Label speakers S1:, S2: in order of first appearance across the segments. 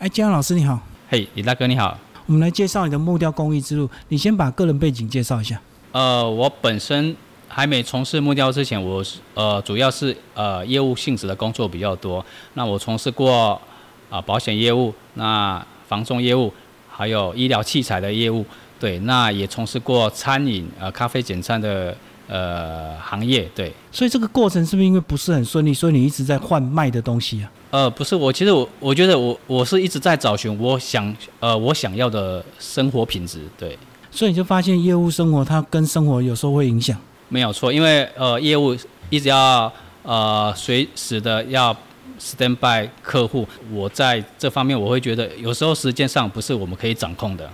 S1: 哎，江老师你好，
S2: 嘿，李大哥你好。
S1: 我们来介绍你的木雕工艺之路。你先把个人背景介绍一下。
S2: 呃，我本身还没从事木雕之前，我是呃主要是呃业务性质的工作比较多。那我从事过啊保险业务、那房仲业务，还有医疗器材的业务。对，那也从事过餐饮呃咖啡简餐的呃行业。对，
S1: 所以这个过程是不是因为不是很顺利，所以你一直在换卖的东西啊？
S2: 呃，不是，我其实我我觉得我我是一直在找寻我想呃我想要的生活品质，对，
S1: 所以你就发现业务生活它跟生活有时候会影响，
S2: 没有错，因为呃业务一直要呃随时的要 stand by 客户，我在这方面我会觉得有时候时间上不是我们可以掌控的，对，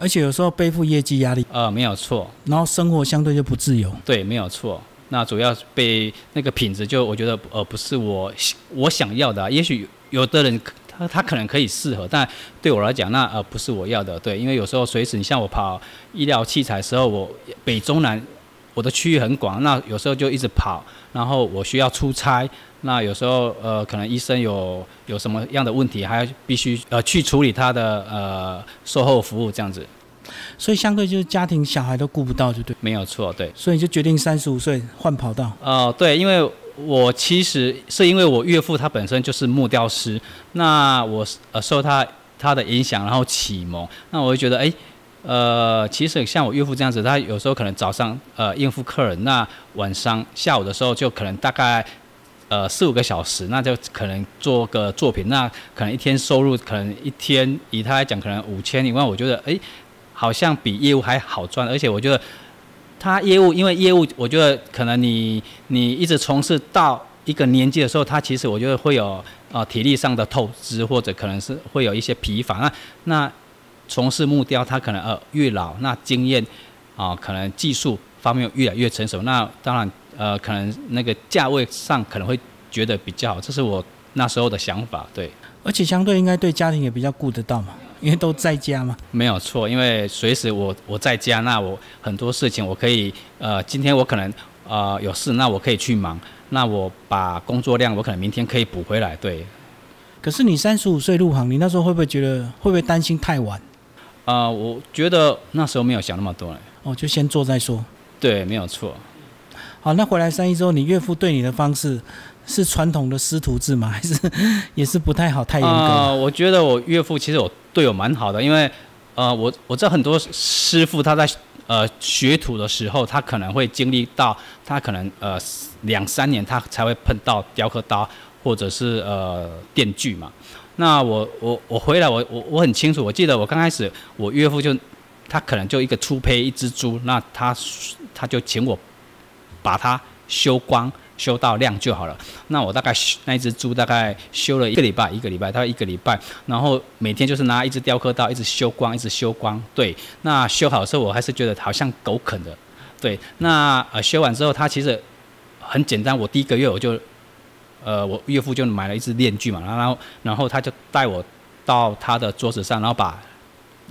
S1: 而且有时候背负业绩压力，
S2: 呃没有错，
S1: 然后生活相对就不自由，
S2: 对，没有错。那主要被那个品质，就我觉得呃不是我我想要的。也许有的人他他可能可以适合，但对我来讲，那呃不是我要的。对，因为有时候随时你像我跑医疗器材的时候，我北中南我的区域很广，那有时候就一直跑，然后我需要出差，那有时候呃可能医生有有什么样的问题，还要必须呃去处理他的呃售后服务这样子。
S1: 所以相对就是家庭小孩都顾不到，就对，
S2: 没有错，对。
S1: 所以就决定三十五岁换跑道。
S2: 哦，对，因为我其实是因为我岳父他本身就是木雕师，那我呃受他他的影响，然后启蒙，那我就觉得，哎，呃，其实像我岳父这样子，他有时候可能早上呃应付客人，那晚上下午的时候就可能大概呃四五个小时，那就可能做个作品，那可能一天收入可能一天以他来讲可能五千一万，我觉得，哎。好像比业务还好赚，而且我觉得他业务，因为业务，我觉得可能你你一直从事到一个年纪的时候，他其实我觉得会有呃体力上的透支，或者可能是会有一些疲乏。那那从事木雕，他可能呃越老，那经验啊可能技术方面越来越成熟，那当然呃可能那个价位上可能会觉得比较好，这是我那时候的想法。对，
S1: 而且相对应该对家庭也比较顾得到嘛。因为都在家嘛，
S2: 没有错。因为随时我我在家，那我很多事情我可以，呃，今天我可能呃有事，那我可以去忙。那我把工作量，我可能明天可以补回来。对。
S1: 可是你三十五岁入行，你那时候会不会觉得会不会担心太晚？
S2: 啊，我觉得那时候没有想那么多。
S1: 哦，就先做再说。
S2: 对，没有错。
S1: 好，那回来三一之后，你岳父对你的方式？是传统的师徒制吗？还是也是不太好，太严格？
S2: 呃，我觉得我岳父其实我对我蛮好的，因为呃，我我知道很多师傅他在呃学徒的时候，他可能会经历到他可能呃两三年他才会碰到雕刻刀或者是呃电锯嘛。那我我我回来我我我很清楚，我记得我刚开始我岳父就他可能就一个粗胚一只猪，那他他就请我把它修光。修到亮就好了。那我大概那一只猪大概修了一个礼拜，一个礼拜，大概一个礼拜。然后每天就是拿一只雕刻刀，一直修光，一直修光。对，那修好的时候，我还是觉得好像狗啃的。对，那呃修完之后，它其实很简单。我第一个月我就，呃，我岳父就买了一只链锯嘛，然后然后他就带我到他的桌子上，然后把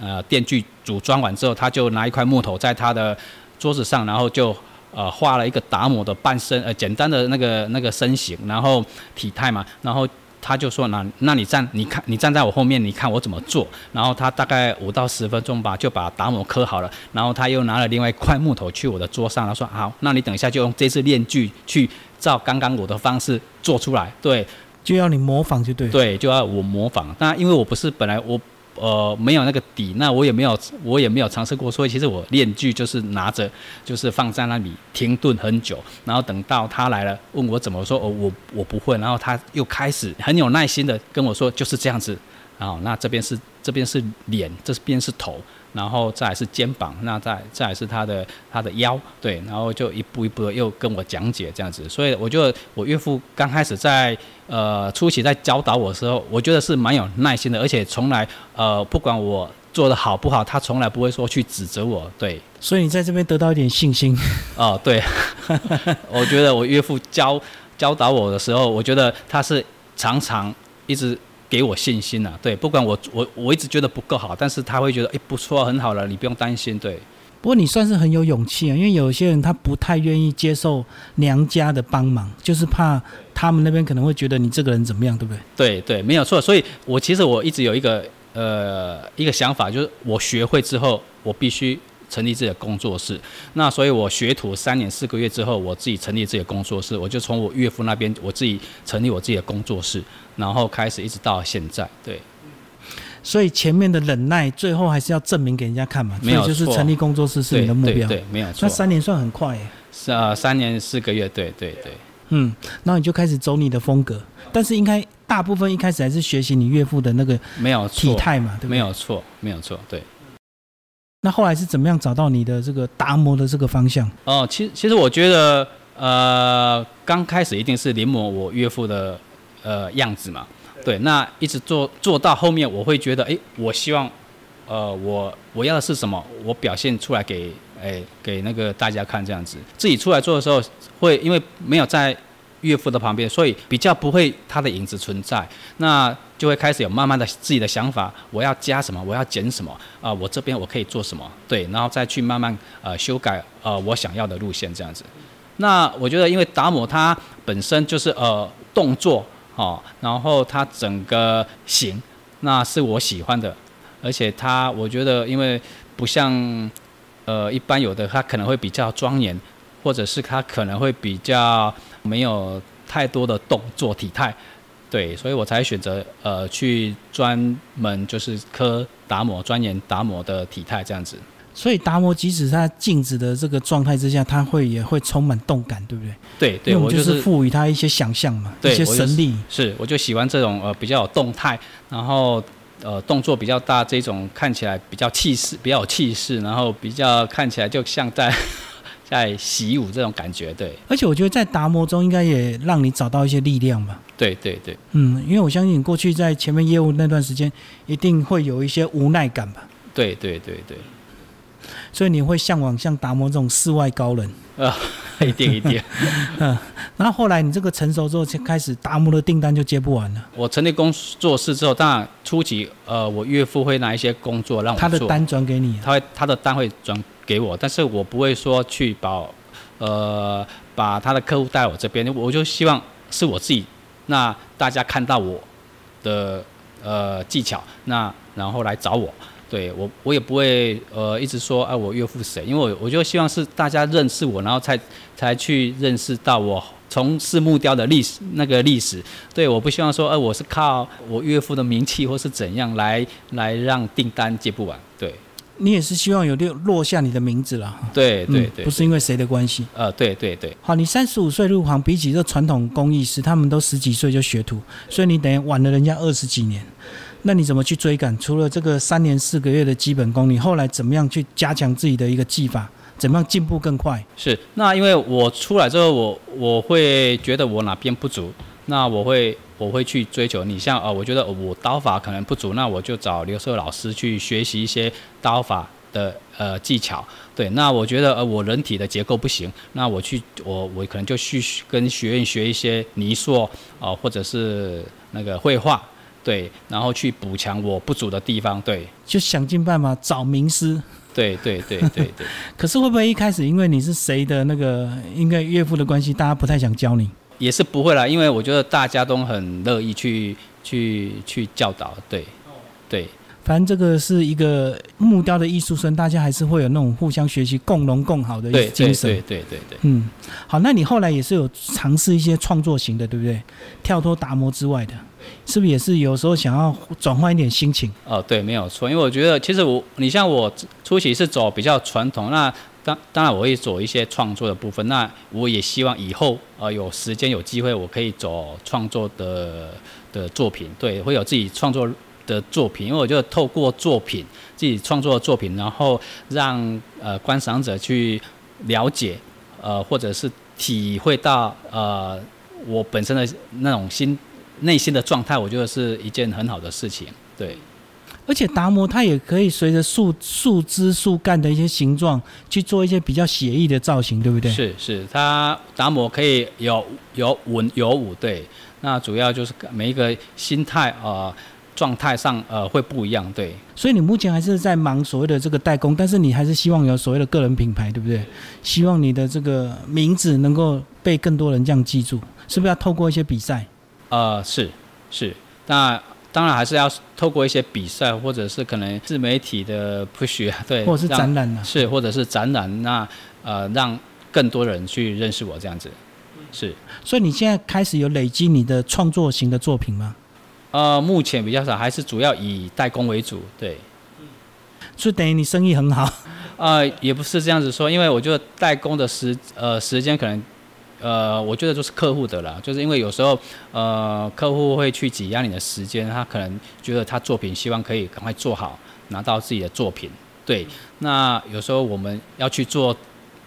S2: 呃电锯组装完之后，他就拿一块木头在他的桌子上，然后就。呃，画了一个达摩的半身，呃，简单的那个那个身形，然后体态嘛，然后他就说，那那你站，你看你站在我后面，你看我怎么做。然后他大概五到十分钟吧，就把达摩刻好了。然后他又拿了另外一块木头去我的桌上，他说好，那你等一下就用这次练具去照刚刚我的方式做出来。对，
S1: 就要你模仿就对。
S2: 对，就要我模仿。那因为我不是本来我。呃，没有那个底，那我也没有，我也没有尝试过。所以其实我练句就是拿着，就是放在那里停顿很久，然后等到他来了问我怎么说，哦，我我不会，然后他又开始很有耐心的跟我说，就是这样子。然后那这边是这边是脸，这边是头。然后再是肩膀，那再再是他的他的腰，对，然后就一步一步的又跟我讲解这样子，所以我觉得我岳父刚开始在呃初期在教导我的时候，我觉得是蛮有耐心的，而且从来呃不管我做的好不好，他从来不会说去指责我，对。
S1: 所以你在这边得到一点信心。
S2: 哦，对，我觉得我岳父教教导我的时候，我觉得他是常常一直。给我信心呐，对，不管我我我一直觉得不够好，但是他会觉得，哎，不错，很好了，你不用担心，对。
S1: 不过你算是很有勇气啊，因为有些人他不太愿意接受娘家的帮忙，就是怕他们那边可能会觉得你这个人怎么样，对不对？
S2: 对对，没有错。所以我其实我一直有一个呃一个想法，就是我学会之后，我必须成立自己的工作室。那所以我学徒三年四个月之后，我自己成立自己的工作室，我就从我岳父那边我自己成立我自己的工作室，然后开始一直到现在，对。
S1: 所以前面的忍耐，最后还是要证明给人家看嘛。
S2: 没有
S1: 就是成立工作室是你的目标。
S2: 对，没有错。
S1: 那三年算很快耶。
S2: 是啊，三年四个月，对对对。
S1: 嗯，然后你就开始走你的风格，但是应该大部分一开始还是学习你岳父的那个
S2: 没有
S1: 体态嘛，对不对？
S2: 没有错，没有错，对。
S1: 那后来是怎么样找到你的这个达摩的这个方向？
S2: 哦，其其实我觉得，呃，刚开始一定是临摹我岳父的呃样子嘛。对，那一直做做到后面，我会觉得，哎，我希望，呃，我我要的是什么？我表现出来给，哎，给那个大家看这样子。自己出来做的时候，会因为没有在岳父的旁边，所以比较不会他的影子存在。那就会开始有慢慢的自己的想法，我要加什么？我要减什么？啊，我这边我可以做什么？对，然后再去慢慢呃修改呃我想要的路线这样子。那我觉得，因为达摩他本身就是呃动作。哦，然后他整个形，那是我喜欢的，而且他我觉得，因为不像呃一般有的，他可能会比较庄严，或者是他可能会比较没有太多的动作体态，对，所以我才选择呃去专门就是科达摩钻研达摩的体态这样子。
S1: 所以达摩即使在静止的这个状态之下，他会也会充满动感，对不对？
S2: 对对，
S1: 我
S2: 就是
S1: 赋予他一些想象嘛，一些神力。
S2: 是，我就喜欢这种呃比较有动态，然后呃动作比较大，这种看起来比较气势，比较有气势，然后比较看起来就像在在习武这种感觉。对，
S1: 而且我觉得在达摩中应该也让你找到一些力量吧。
S2: 对对对，
S1: 嗯，因为我相信你过去在前面业务那段时间，一定会有一些无奈感吧。
S2: 对对对对。
S1: 所以你会向往像达摩这种世外高人
S2: 啊，一定一定，
S1: 嗯，然后后来你这个成熟之后，就开始达摩的订单就接不完了。
S2: 我成立工作室之后，当然初期呃，我岳父会拿一些工作让我
S1: 他的单转给你，
S2: 他会他的单会转给我，但是我不会说去把呃把他的客户带我这边，我就希望是我自己，那大家看到我的呃技巧，那然后来找我。对我，我也不会呃一直说哎，我岳父谁？因为我我就希望是大家认识我，然后才才去认识到我从事木雕的历史那个历史。对，我不希望说哎，我是靠我岳父的名气或是怎样来来让订单接不完。对，
S1: 你也是希望有落落下你的名字了。
S2: 对对对，
S1: 不是因为谁的关系。
S2: 呃，对对对。
S1: 好，你三十五岁入行，比起这传统工艺师，他们都十几岁就学徒，所以你等于晚了人家二十几年。那你怎么去追赶？除了这个三年四个月的基本功，你后来怎么样去加强自己的一个技法？怎么样进步更快？
S2: 是，那因为我出来之后，我我会觉得我哪边不足，那我会我会去追求。你像呃，我觉得我刀法可能不足，那我就找刘硕老师去学习一些刀法的呃技巧。对，那我觉得呃我人体的结构不行，那我去我我可能就去跟学院学一些泥塑啊，或者是那个绘画。对，然后去补强我不足的地方，对，
S1: 就想尽办法找名师。
S2: 对对对对对。
S1: 可是会不会一开始因为你是谁的那个，因为岳父的关系，大家不太想教你？
S2: 也是不会啦，因为我觉得大家都很乐意去去去教导，对，对。
S1: 反正这个是一个木雕的艺术生，大家还是会有那种互相学习、共荣共好的精神。
S2: 对对对对。
S1: 嗯，好，那你后来也是有尝试一些创作型的，对不对？跳脱达摩之外的。是不是也是有时候想要转换一点心情？
S2: 哦，对，没有错。因为我觉得，其实我，你像我初期是走比较传统，那当当然我会走一些创作的部分。那我也希望以后呃有时间有机会，我可以走创作的的作品，对，会有自己创作的作品。因为我觉得透过作品，自己创作的作品，然后让呃观赏者去了解，呃，或者是体会到呃我本身的那种心。内心的状态，我觉得是一件很好的事情，对。
S1: 而且达摩它也可以随着树树枝、树干的一些形状去做一些比较写意的造型，对不对？
S2: 是是，它达摩可以有有文有武，对。那主要就是每一个心态啊，状态上呃会不一样，对。
S1: 所以你目前还是在忙所谓的这个代工，但是你还是希望有所谓的个人品牌，对不对？希望你的这个名字能够被更多人这样记住，是不是要透过一些比赛？
S2: 呃，是是，那当然还是要透过一些比赛，或者是可能自媒体的 push，对，
S1: 或者是展览呢？
S2: 是，或者是展览，那呃让更多人去认识我这样子，是。
S1: 所以你现在开始有累积你的创作型的作品吗？
S2: 呃，目前比较少，还是主要以代工为主，对。
S1: 所以等于你生意很好？
S2: 呃，也不是这样子说，因为我觉得代工的时呃时间可能。呃，我觉得就是客户的啦，就是因为有时候，呃，客户会去挤压你的时间，他可能觉得他作品希望可以赶快做好，拿到自己的作品。对，那有时候我们要去做，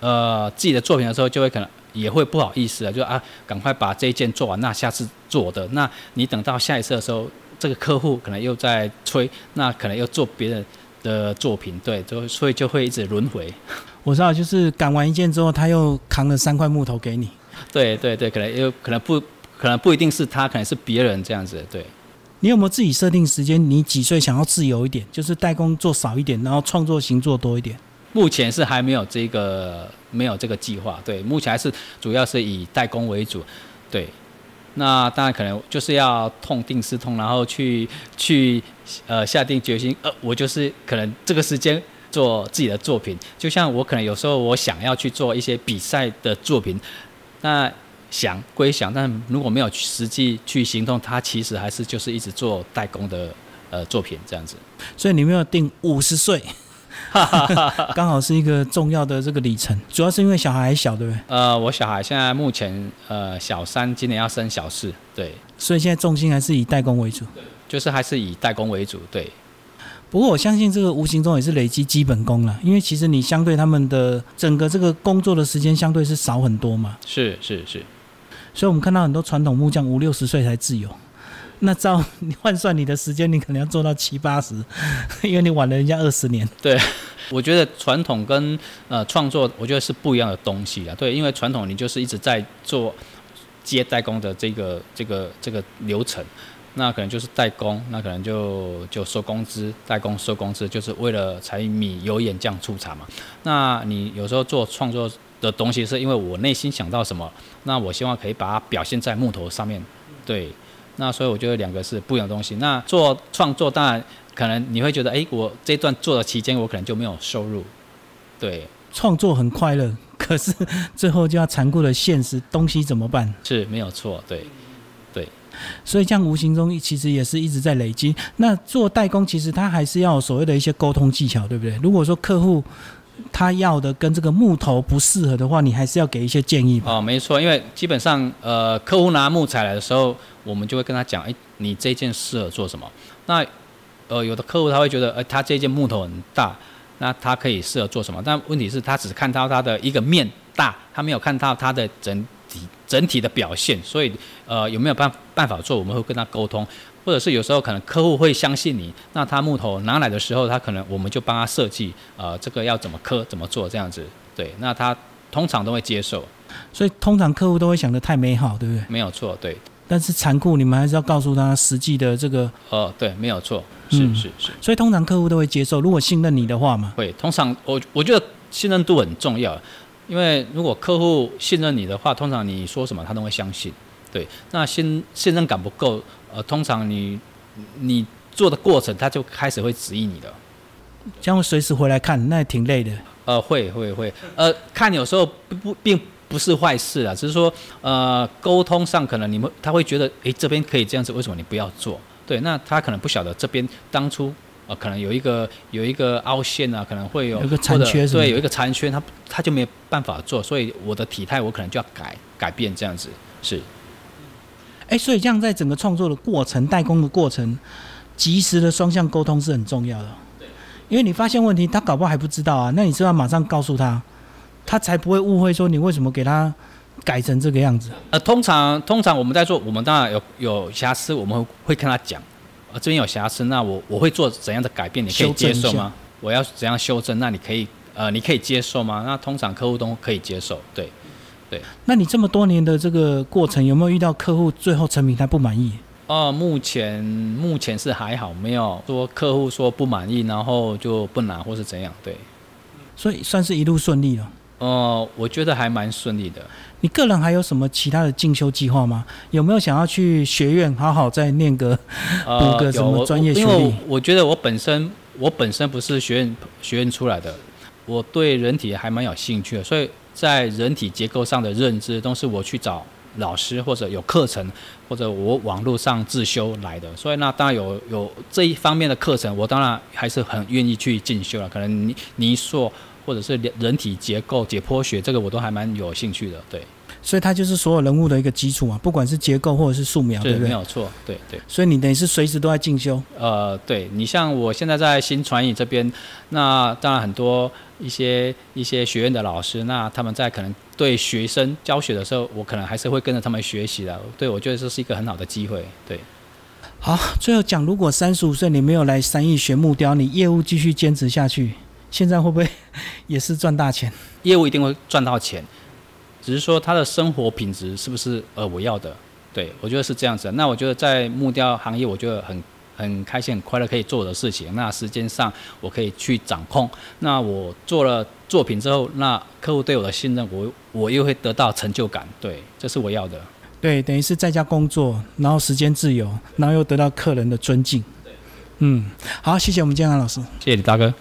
S2: 呃，自己的作品的时候，就会可能也会不好意思啊，就啊，赶快把这一件做完，那下次做的，那你等到下一次的时候，这个客户可能又在催，那可能又做别人的作品，对，就所以就会一直轮回。
S1: 我知道，就是赶完一件之后，他又扛了三块木头给你。
S2: 对对对，可能又可能不，可能不一定是他，可能是别人这样子。对，
S1: 你有没有自己设定时间？你几岁想要自由一点，就是代工做少一点，然后创作型做多一点？
S2: 目前是还没有这个没有这个计划。对，目前还是主要是以代工为主。对，那当然可能就是要痛定思痛，然后去去呃下定决心，呃，我就是可能这个时间。做自己的作品，就像我可能有时候我想要去做一些比赛的作品，那想归想，但如果没有实际去行动，它其实还是就是一直做代工的呃作品这样子。
S1: 所以你没有定五十岁，刚好是一个重要的这个里程。主要是因为小孩还小，对不对？
S2: 呃，我小孩现在目前呃小三，今年要升小四，对。
S1: 所以现在重心还是以代工为主，
S2: 就是还是以代工为主，对。
S1: 不过我相信这个无形中也是累积基本功了，因为其实你相对他们的整个这个工作的时间相对是少很多嘛。
S2: 是是是，
S1: 所以我们看到很多传统木匠五六十岁才自由，那照你换算你的时间，你可能要做到七八十，因为你晚了人家二十年。
S2: 对，我觉得传统跟呃创作，我觉得是不一样的东西啊。对，因为传统你就是一直在做接代工的这个这个这个流程。那可能就是代工，那可能就就收工资，代工收工资，就是为了柴米油盐酱醋茶嘛。那你有时候做创作的东西，是因为我内心想到什么，那我希望可以把它表现在木头上面。对，那所以我觉得两个是不一样的东西。那做创作，当然可能你会觉得，哎，我这段做的期间，我可能就没有收入。对，
S1: 创作很快乐，可是最后就要残酷的现实，东西怎么办？
S2: 是没有错，对。
S1: 对所以这样无形中其实也是一直在累积。那做代工其实它还是要所谓的一些沟通技巧，对不对？如果说客户他要的跟这个木头不适合的话，你还是要给一些建议。
S2: 哦，没错，因为基本上呃，客户拿木材来的时候，我们就会跟他讲，哎，你这件适合做什么？那呃，有的客户他会觉得，哎，他这件木头很大，那他可以适合做什么？但问题是，他只看到他的一个面大，他没有看到他的整体。整体的表现，所以呃有没有办办法做？我们会跟他沟通，或者是有时候可能客户会相信你，那他木头拿来的时候，他可能我们就帮他设计，呃这个要怎么刻怎么做这样子，对，那他通常都会接受。
S1: 所以通常客户都会想的太美好，对不对？
S2: 没有错，对。
S1: 但是残酷，你们还是要告诉他实际的这个。
S2: 呃，对，没有错，是是是。
S1: 所以通常客户都会接受，如果信任你的话嘛。
S2: 会，通常我我觉得信任度很重要。因为如果客户信任你的话，通常你说什么他都会相信。对，那信信任感不够，呃，通常你你做的过程他就开始会指引你的。
S1: 将会随时回来看，那也挺累的。
S2: 呃，会会会，呃，看有时候不不并不是坏事啊，只是说呃沟通上可能你们他会觉得，诶，这边可以这样子，为什么你不要做？对，那他可能不晓得这边当初。呃，可能有一个有一个凹陷啊，可能会有
S1: 有个残缺，
S2: 对，有一个残缺，他他就没有办法做，所以我的体态我可能就要改改变这样子，是。
S1: 哎，所以这样在整个创作的过程、代工的过程，及时的双向沟通是很重要的。对，因为你发现问题，他搞不好还不知道啊，那你是要马上告诉他，他才不会误会说你为什么给他改成这个样子。
S2: 呃，通常通常我们在做，我们当然有有瑕疵，我们会会跟他讲。这边有瑕疵，那我我会做怎样的改变？你可以接受吗？我要怎样修正？那你可以呃，你可以接受吗？那通常客户都可以接受，对，对。
S1: 那你这么多年的这个过程，有没有遇到客户最后成品他不满意？
S2: 哦，目前目前是还好，没有说客户说不满意，然后就不拿或是怎样，对。
S1: 所以算是一路顺利了。
S2: 哦，我觉得还蛮顺利的。
S1: 你个人还有什么其他的进修计划吗？有没有想要去学院好好再念个 读个什么专业学历？
S2: 因为我觉得我本身我本身不是学院学院出来的，我对人体还蛮有兴趣的，所以在人体结构上的认知都是我去找老师或者有课程或者我网络上自修来的。所以那当然有有这一方面的课程，我当然还是很愿意去进修了。可能泥泥塑。或者是人体结构、解剖学，这个我都还蛮有兴趣的，对。
S1: 所以它就是所有人物的一个基础嘛，不管是结构或者是素描，对不对？
S2: 没有错，对对。
S1: 所以你等于是随时都在进修。
S2: 呃，对你像我现在在新传艺这边，那当然很多一些一些学院的老师，那他们在可能对学生教学的时候，我可能还是会跟着他们学习的。对我觉得这是一个很好的机会，对。
S1: 好，最后讲，如果三十五岁你没有来三义学木雕，你业务继续坚持下去。现在会不会 也是赚大钱？
S2: 业务一定会赚到钱，只是说他的生活品质是不是呃我要的？对我觉得是这样子。那我觉得在木雕行业，我觉得很很开心、很快乐，可以做的事情。那时间上我可以去掌控。那我做了作品之后，那客户对我的信任，我我又会得到成就感。对，这是我要的。
S1: 对，等于是在家工作，然后时间自由，然后又得到客人的尊敬。嗯，好，谢谢我们建安老师，
S2: 谢谢李大哥。